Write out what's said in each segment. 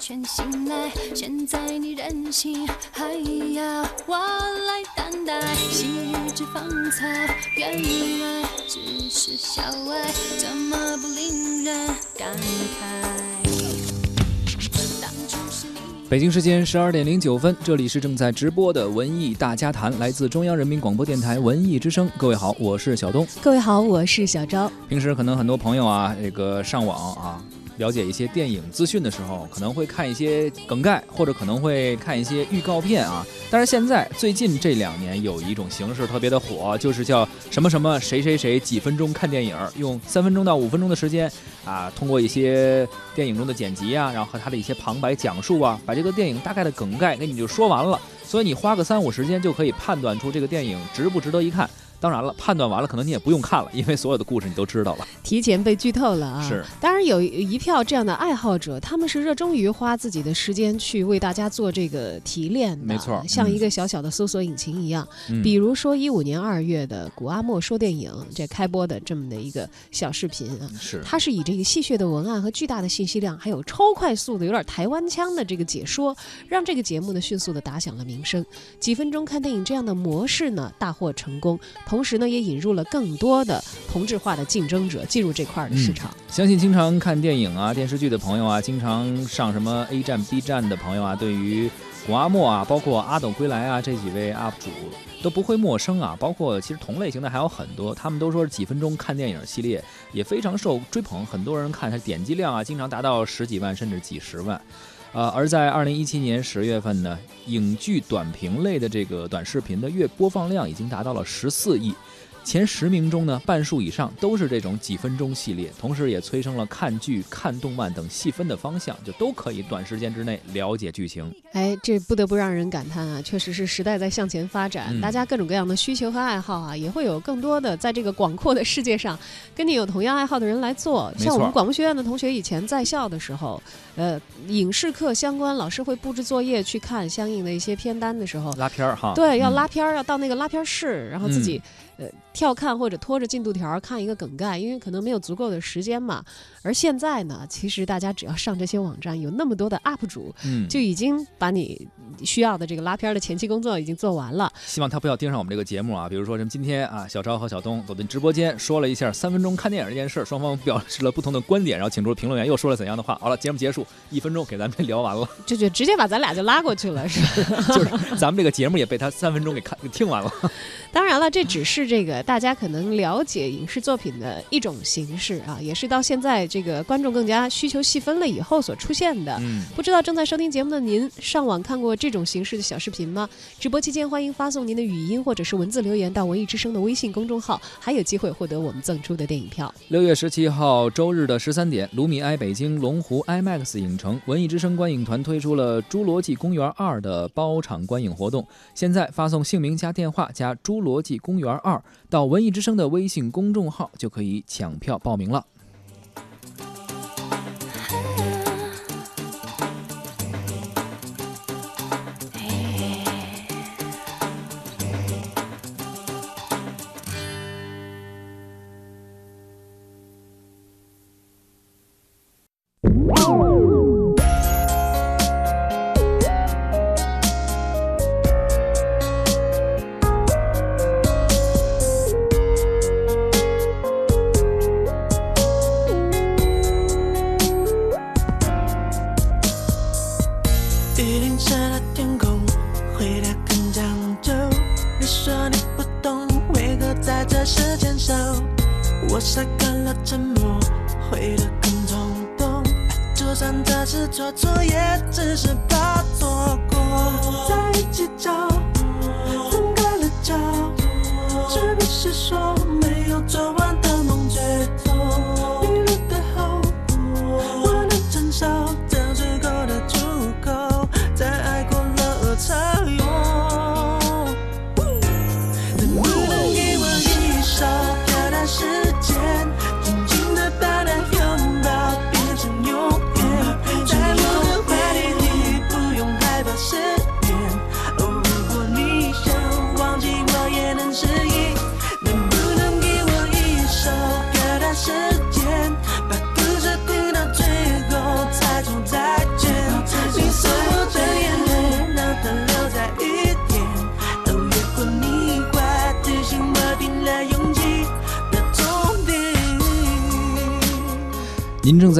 全醒来，现在你任性，还要我来担待。昔日只芳草，原来只是小爱，怎么不令人感慨？当初是你。北京时间十二点零九分，这里是正在直播的文艺大家谈，来自中央人民广播电台文艺之声。各位好，我是小东。各位好，我是小昭。平时可能很多朋友啊，这个上网啊，了解一些电影资讯的时候，可能会看一些梗概，或者可能会看一些预告片啊。但是现在最近这两年有一种形式特别的火，就是叫什么什么谁谁谁几分钟看电影，用三分钟到五分钟的时间啊，通过一些电影中的剪辑啊，然后和他的一些旁白讲述啊，把这个电影大概的梗概给你就说完了。所以你花个三五时间就可以判断出这个电影值不值得一看。当然了，判断完了可能你也不用看了，因为所有的故事你都知道了。提前被剧透了啊！是，当然有一票这样的爱好者，他们是热衷于花自己的时间去为大家做这个提炼的，没错像嗯一个小小的搜索引擎一样。嗯比如说一五年二月的古阿莫说电影这开播的这么的一个小视频啊，是它是以这个戏谑的文案和巨大的信息量，还有超快速的有点台湾腔的这个解说，让这个节目呢迅速的打响了名声。几分钟看电影这样的模式呢大获成功，同时呢也引入了更多的同质化的竞争者进入这块儿的市场。相信经常看电影啊、电视剧的朋友啊，经常上什么 A 站、B 站的朋友啊，对于古阿莫啊，包括阿斗归来啊这几位 UP 主都不会陌生啊。包括其实同类型的还有很多，他们都说是几分钟看电影系列也非常受追捧，很多人看它点击量啊，经常达到十几万甚至几十万。啊，而在二零一七年十月份呢，影剧短评类的这个短视频的月播放量已经达到了十四亿。前十名中呢，半数以上都是这种几分钟系列，同时也催生了看剧、看动漫等细分的方向，就都可以短时间之内了解剧情。哎，这不得不让人感叹啊！确实是时代在向前发展，嗯大家各种各样的需求和爱好啊，也会有更多的在这个广阔的世界上，跟你有同样爱好的人来做。像我们广播学院的同学以前在校的时候，呃，影视课相关老师会布置作业去看相应的一些片单的时候，拉片儿哈，对，要嗯拉片儿，要到那个拉片儿室，然后自己、呃跳看或者拖着进度条看一个梗概，因为可能没有足够的时间嘛。而现在呢，其实大家只要上这些网站，有那么多的 UP 主，嗯，就已经把你需要的这个拉片儿的前期工作已经做完了。希望他不要盯上我们这个节目啊。比如说，什么今天啊，小超和小东走进直播间，说了一下三分钟看电影这件事，双方表示了不同的观点，然后请出评论员又说了怎样的话。好了，节目结束，一分钟给咱们聊完了，就就直接把咱俩就拉过去了，是吧？就是咱们这个节目也被他三分钟给看给听完了。当然了，这只是这个大家可能了解影视作品的一种形式啊，也是到现在这个观众更加需求细分了以后所出现的。嗯，不知道正在收听节目的您，上网看过这种形式的小视频吗？直播期间欢迎发送您的语音或者是文字留言到文艺之声的微信公众号，还有机会获得我们赠出的电影票。六月十七号周日的十三点，卢米埃北京龙湖 IMAX 影城文艺之声观影团推出了《侏罗纪公园二》的包场观影活动。现在发送姓名加电话加《侏罗纪公园二》到文艺之声的微信公众号，就可以抢票报名了。天空，回答更讲究。你说你不懂为何在这时牵手，我晒干了沉默，回得更冲动。就算这是错错，也只是怕错过。在一起找，分开了找，是不是说没有做完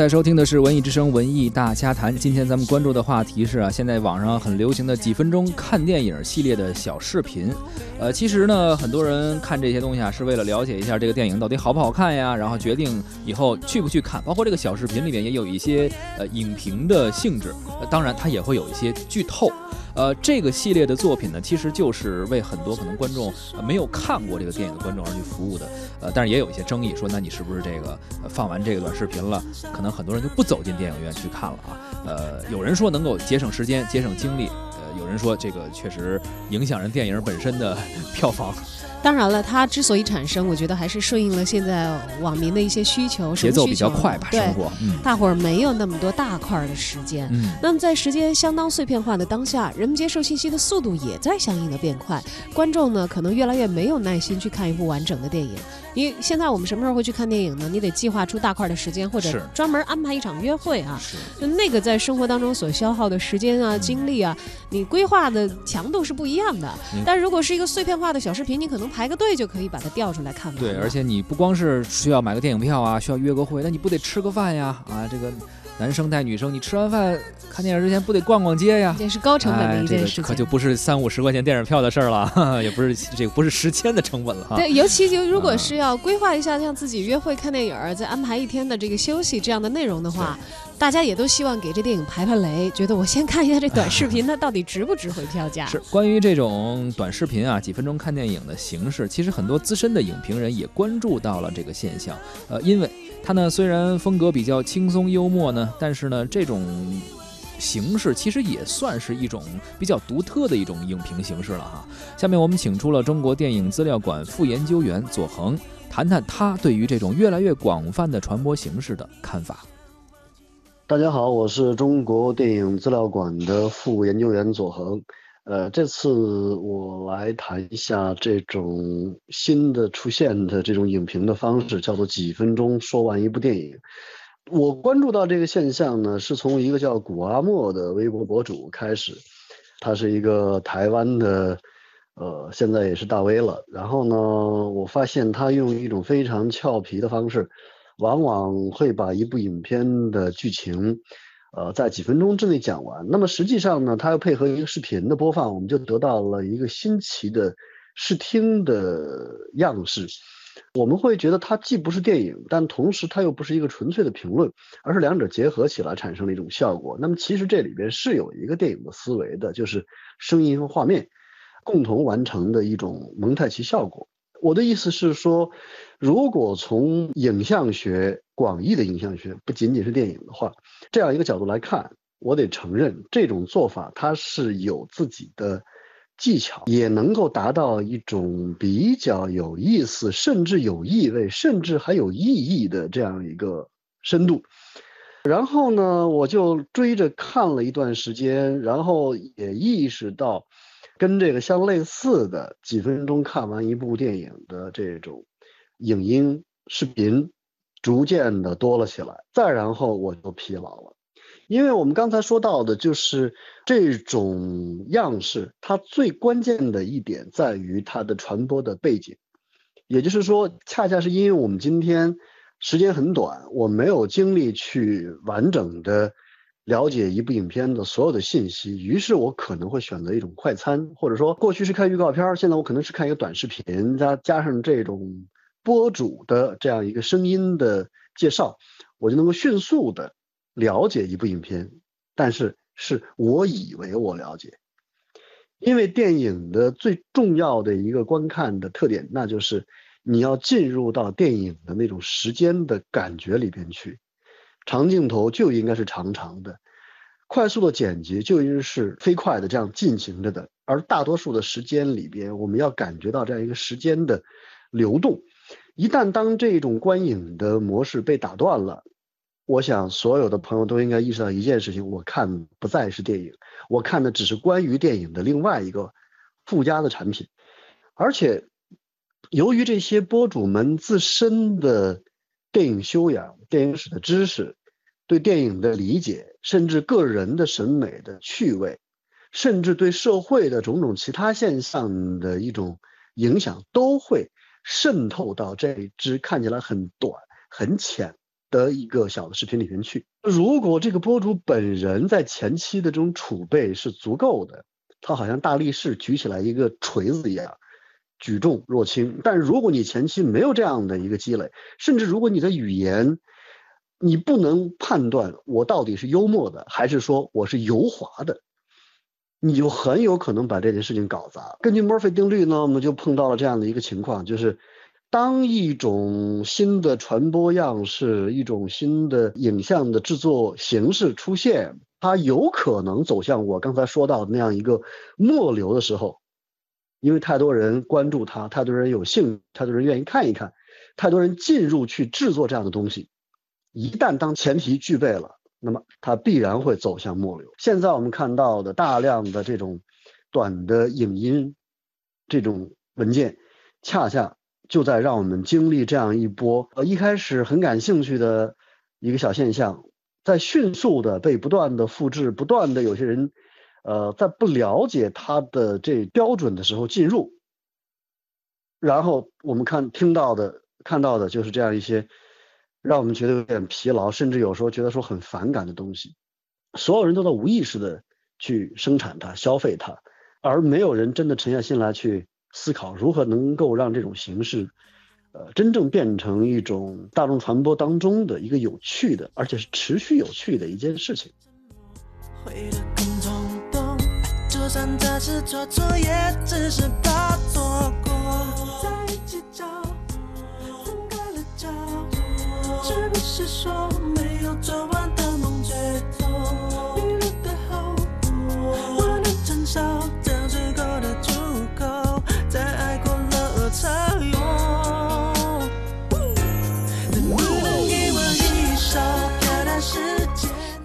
在收听的是《文艺之声·文艺大家谈》。今天咱们关注的话题是啊，现在网上很流行的几分钟看电影系列的小视频。呃，其实呢，很多人看这些东西啊，是为了了解一下这个电影到底好不好看呀，然后决定以后去不去看。包括这个小视频里面也有一些呃影评的性质，当然它也会有一些剧透。呃，这个系列的作品呢，其实就是为很多可能观众、呃、没有看过这个电影的观众而去服务的。呃，但是也有一些争议，说那你是不是这个、呃、放完这个短视频了，可能很多人就不走进电影院去看了啊？呃，有人说能够节省时间、节省精力，呃，有人说这个确实影响人电影本身的 票房。当然了，它之所以产生，我觉得还是顺应了现在网民的一些需求，节奏比较快吧，对生活，嗯大伙儿没有那么多大块儿的时间。嗯。那么在时间相当碎片化的当下，人们接受信息的速度也在相应的变快。观众呢，可能越来越没有耐心去看一部完整的电影。因为现在我们什么时候会去看电影呢？你得计划出大块的时间，或者是专门安排一场约会啊。是，就那个在生活当中所消耗的时间啊、嗯精力啊，你规划的强度是不一样的嗯。但如果是一个碎片化的小视频，你可能排个队就可以把它调出来看。对，而且你不光是需要买个电影票啊，需要约个会，那你不得吃个饭呀？啊，这个男生带女生，你吃完饭看电影之前不得逛逛街呀？这是高成本的一件事情。可就不是三五十块钱电影票的事儿了，也不是这个不是时间的成本了哈。对，尤其就如果啊是要规划一下像自己约会看电影儿，再安排一天的这个休息这样的内容的话，大家也都希望给这电影排排雷，觉得我先看一下这短视频，它到底值不值回票价？是关于这种短视频啊，几分钟看电影的形式，其实很多资深的影评人也关注到了这个现象。呃，因为它呢虽然风格比较轻松幽默呢，但是呢这种形式其实也算是一种比较独特的一种影评形式了哈。下面我们请出了中国电影资料馆副研究员左恒，谈谈他对于这种越来越广泛的传播形式的看法。大家好，我是中国电影资料馆的副研究员左恒。呃，这次我来谈一下这种新的出现的这种影评的方式，叫做几分钟说完一部电影。我关注到这个现象呢，是从一个叫古阿莫的微博博主开始，他是一个台湾的，呃，现在也是大 V 了。然后呢，我发现他用一种非常俏皮的方式，往往会把一部影片的剧情，呃，在几分钟之内讲完。那么实际上呢，它又配合一个视频的播放，我们就得到了一个新奇的视听的样式。我们会觉得它既不是电影，但同时它又不是一个纯粹的评论，而是两者结合起来产生了一种效果。那么其实这里边是有一个电影的思维的，就是声音和画面共同完成的一种蒙太奇效果。我的意思是说，如果从影像学广义的影像学，不仅仅是电影的话，这样一个角度来看，我得承认这种做法它是有自己的技巧，也能够达到一种比较有意思，甚至有意味，甚至还有意义的这样一个深度。然后呢，我就追着看了一段时间，然后也意识到。跟这个相类似的几分钟看完一部电影的这种影音视频，逐渐的多了起来。再然后我就疲劳了，因为我们刚才说到的就是这种样式，它最关键的一点在于它的传播的背景，也就是说，恰恰是因为我们今天时间很短，我没有精力去完整的。了解一部影片的所有的信息，于是我可能会选择一种快餐，或者说过去是看预告片，现在我可能是看一个短视频，加加上这种播主的这样一个声音的介绍，我就能够迅速的了解一部影片。但是是我以为我了解，因为电影的最重要的一个观看的特点，那就是你要进入到电影的那种时间的感觉里边去。长镜头就应该是长长的，快速的剪辑就应该是飞快的这样进行着的。而大多数的时间里边，我们要感觉到这样一个时间的流动。一旦当这种观影的模式被打断了，我想所有的朋友都应该意识到一件事情：我看不再是电影，我看的只是关于电影的另外一个附加的产品。而且，由于这些播主们自身的电影修养、电影史的知识、对电影的理解，甚至个人的审美的趣味，甚至对社会的种种其他现象的一种影响，都会渗透到这支看起来很短、很浅的一个小的视频里面去。如果这个博主本人在前期的这种储备是足够的，他好像大力士举起来一个锤子一样，举重若轻。但如果你前期没有这样的一个积累，甚至如果你的语言，你不能判断我到底是幽默的，还是说我是油滑的，你就很有可能把这件事情搞砸。根据墨菲定律呢，我们就碰到了这样的一个情况，就是当一种新的传播样式、一种新的影像的制作形式出现，它有可能走向我刚才说到的那样一个末流的时候，因为太多人关注它，太多人有兴，太多人愿意看一看，太多人进入去制作这样的东西。一旦当前提具备了，那么它必然会走向末流。现在我们看到的大量的这种短的影音这种文件，恰恰就在让我们经历这样一波呃一开始很感兴趣的一个小现象，在迅速的被不断的复制，不断的有些人呃在不了解它的这标准的时候进入，然后我们看听到的看到的就是这样一些。让我们觉得有点疲劳，甚至有时候觉得说很反感的东西，所有人都在无意识的去生产它、消费它，而没有人真的沉下心来去思考如何能够让这种形式，呃，真正变成一种大众传播当中的一个有趣的，而且是持续有趣的一件事情。算这次错，错也只是怕错过。再计较，分开了脚，是不是说没有做完？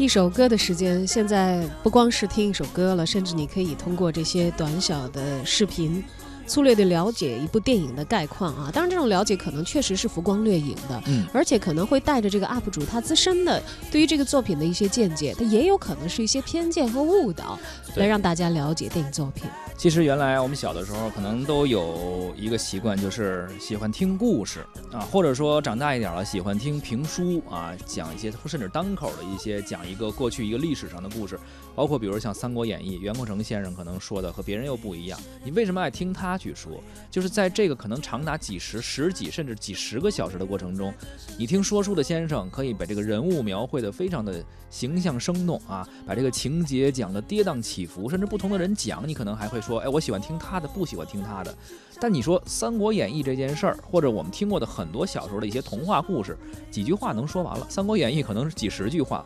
一首歌的时间，现在不光是听一首歌了，甚至你可以通过这些短小的视频。粗略的了解一部电影的概况啊，当然这种了解可能确实是浮光掠影的，嗯，而且可能会带着这个 UP 主他自身的对于这个作品的一些见解，他也有可能是一些偏见和误导，来让大家了解电影作品。其实原来我们小的时候可能都有一个习惯，就是喜欢听故事啊，或者说长大一点了喜欢听评书啊，讲一些甚至单口的一些讲一个过去一个历史上的故事，包括比如像《三国演义》，袁国成先生可能说的和别人又不一样。你为什么爱听他去说？就是在这个可能长达几十、十几甚至几十个小时的过程中，你听说书的先生可以把这个人物描绘的非常的形象生动啊，把这个情节讲的跌宕起伏，甚至不同的人讲，你可能还会。说，哎，我喜欢听他的，不喜欢听他的。但你说《三国演义》这件事儿，或者我们听过的很多小时候的一些童话故事，几句话能说完了，《三国演义》可能是几十句话。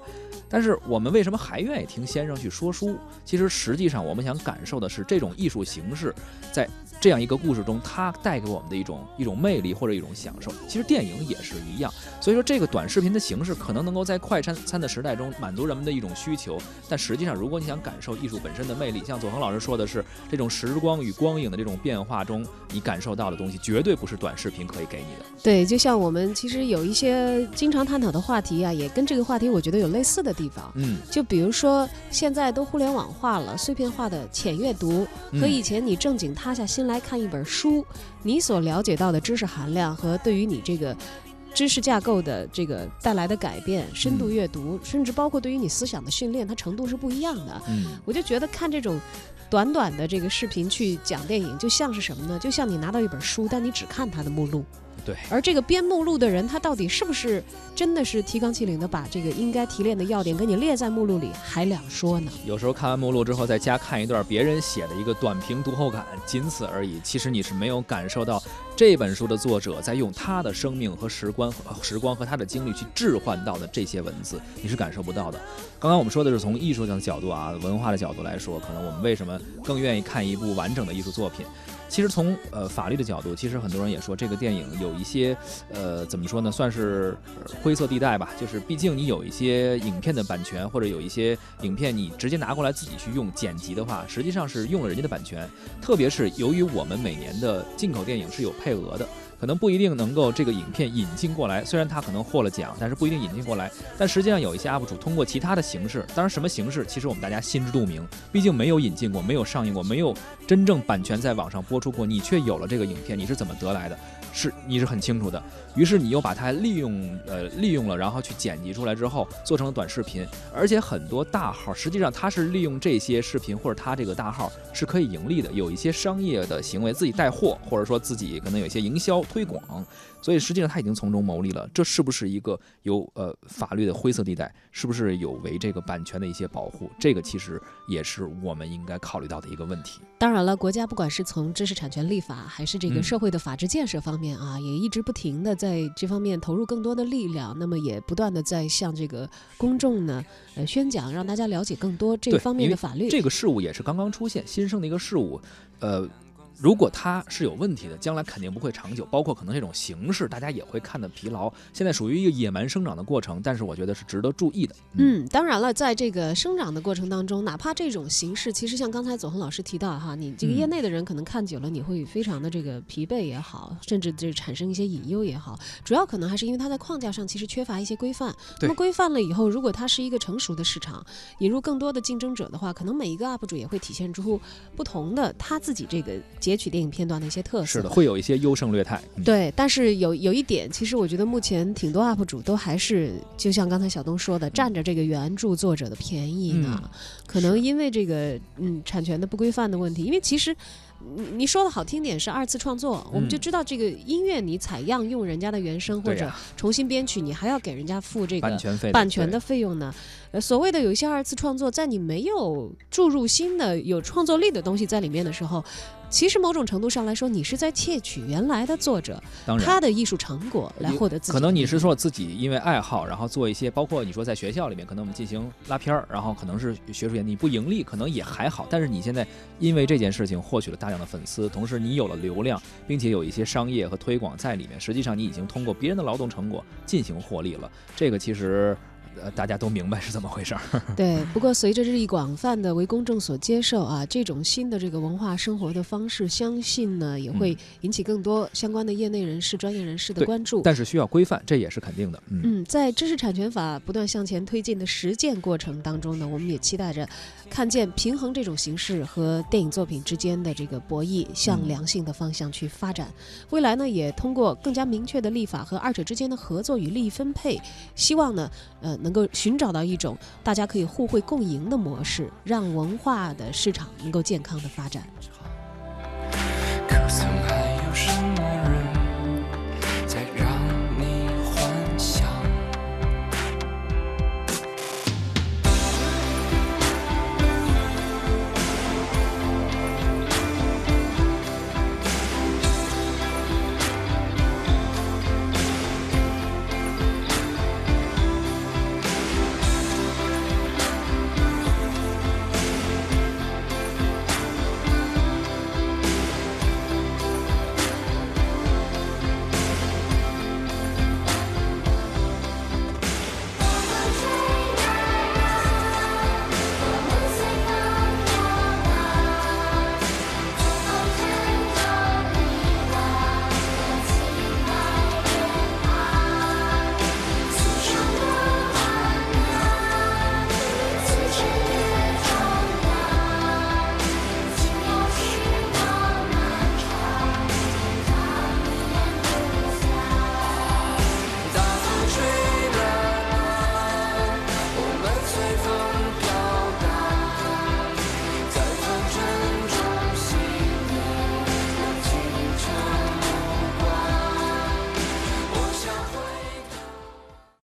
但是我们为什么还愿意听先生去说书？其实实际上我们想感受的是这种艺术形式在。这样一个故事中，它带给我们的一种一种魅力或者一种享受，其实电影也是一样。所以说，这个短视频的形式可能能够在快餐餐的时代中满足人们的一种需求，但实际上，如果你想感受艺术本身的魅力，像左恒老师说的是，这种时光与光影的这种变化中，你感受到的东西，绝对不是短视频可以给你的。对，就像我们其实有一些经常探讨的话题啊，也跟这个话题我觉得有类似的地方。嗯，就比如说现在都互联网化了，碎片化的浅阅读和以前你正经塌下心。来看一本书，你所了解到的知识含量和对于你这个知识架构的这个带来的改变，深度阅读，甚至包括对于你思想的训练，它程度是不一样的。嗯，我就觉得看这种短短的这个视频去讲电影，就像是什么呢？就像你拿到一本书，但你只看它的目录。对，而这个编目录的人，他到底是不是真的是提纲挈领的把这个应该提炼的要点给你列在目录里，还两说呢？有时候看完目录之后，在家看一段别人写的一个短评读后感，仅此而已。其实你是没有感受到这本书的作者在用他的生命和时光、时光和他的经历去置换到的这些文字，你是感受不到的。刚刚我们说的是从艺术上的角度啊，文化的角度来说，可能我们为什么更愿意看一部完整的艺术作品？其实从呃法律的角度，其实很多人也说这个电影有一些呃怎么说呢，算是灰色地带吧。就是毕竟你有一些影片的版权，或者有一些影片你直接拿过来自己去用剪辑的话，实际上是用了人家的版权。特别是由于我们每年的进口电影是有配额的。可能不一定能够这个影片引进过来，虽然他可能获了奖，但是不一定引进过来。但实际上有一些 UP 主通过其他的形式，当然什么形式，其实我们大家心知肚明。毕竟没有引进过，没有上映过，没有真正版权在网上播出过，你却有了这个影片，你是怎么得来的？是你是很清楚的。于是你又把它利用呃利用了，然后去剪辑出来之后做成了短视频，而且很多大号实际上它是利用这些视频或者它这个大号是可以盈利的，有一些商业的行为，自己带货或者说自己可能有一些营销推广，所以实际上他已经从中牟利了。这是不是一个有呃法律的灰色地带？是不是有违这个版权的一些保护？这个其实也是我们应该考虑到的一个问题。当然了，国家不管是从知识产权立法，还是这个嗯社会的法治建设方面啊，也一直不停的在这方面投入更多的力量。那么也不断的在向这个公众呢，呃，宣讲，让大家了解更多这对方面的法律。这个事物也是刚刚出现新生的一个事物，呃。如果它是有问题的，将来肯定不会长久，包括可能这种形式，大家也会看得疲劳。现在属于一个野蛮生长的过程，但是我觉得是值得注意的。嗯，当然了，在这个生长的过程当中，哪怕这种形式，其实像刚才左恒老师提到哈，你这个嗯业内的人可能看久了，你会非常的这个疲惫也好，甚至就是产生一些隐忧也好，主要可能还是因为它在框架上其实缺乏一些规范。那么规范了以后，如果它是一个成熟的市场，引入更多的竞争者的话，可能每一个 UP 主也会体现出不同的他自己这个截取电影片段的一些特色。是的，会有一些优胜劣汰。嗯、对，但是有有一点，其实我觉得目前挺多 UP 主都还是就像刚才小东说的，占着这个原著作者的便宜呢。嗯可能因为这个嗯产权的不规范的问题，因为其实。你你说的好听点是二次创作，我们就嗯知道这个音乐你采样用人家的原声或者重新编曲，你还要给人家付这个版权费的，版权的费用呢？呃，所谓的有一些二次创作，在你没有注入新的有创作力的东西在里面的时候，其实某种程度上来说，你是在窃取原来的作者他的艺术成果来获得自己可能你是说自己因为爱好，然后做一些，包括你说在学校里面，可能我们进行拉片儿，然后可能是学术研，你不盈利，可能也还好。但是你现在因为这件事情获取了大量的粉丝，同时你有了流量，并且有一些商业和推广在里面，实际上你已经通过别人的劳动成果进行获利了。这个其实。呃，大家都明白是怎么回事儿。对，不过随着日益广泛的为公众所接受啊，这种新的这个文化生活的方式，相信呢也会引起更多相关的业内人士、专业人士的关注。但是需要规范，这也是肯定的。嗯，嗯，在知识产权法不断向前推进的实践过程当中呢，我们也期待着看见平衡这种形式和电影作品之间的这个博弈向嗯良性的方向去发展。未来呢，也通过更加明确的立法和二者之间的合作与利益分配，希望呢，呃，能够寻找到一种大家可以互惠共赢的模式，让文化的市场能够健康的发展。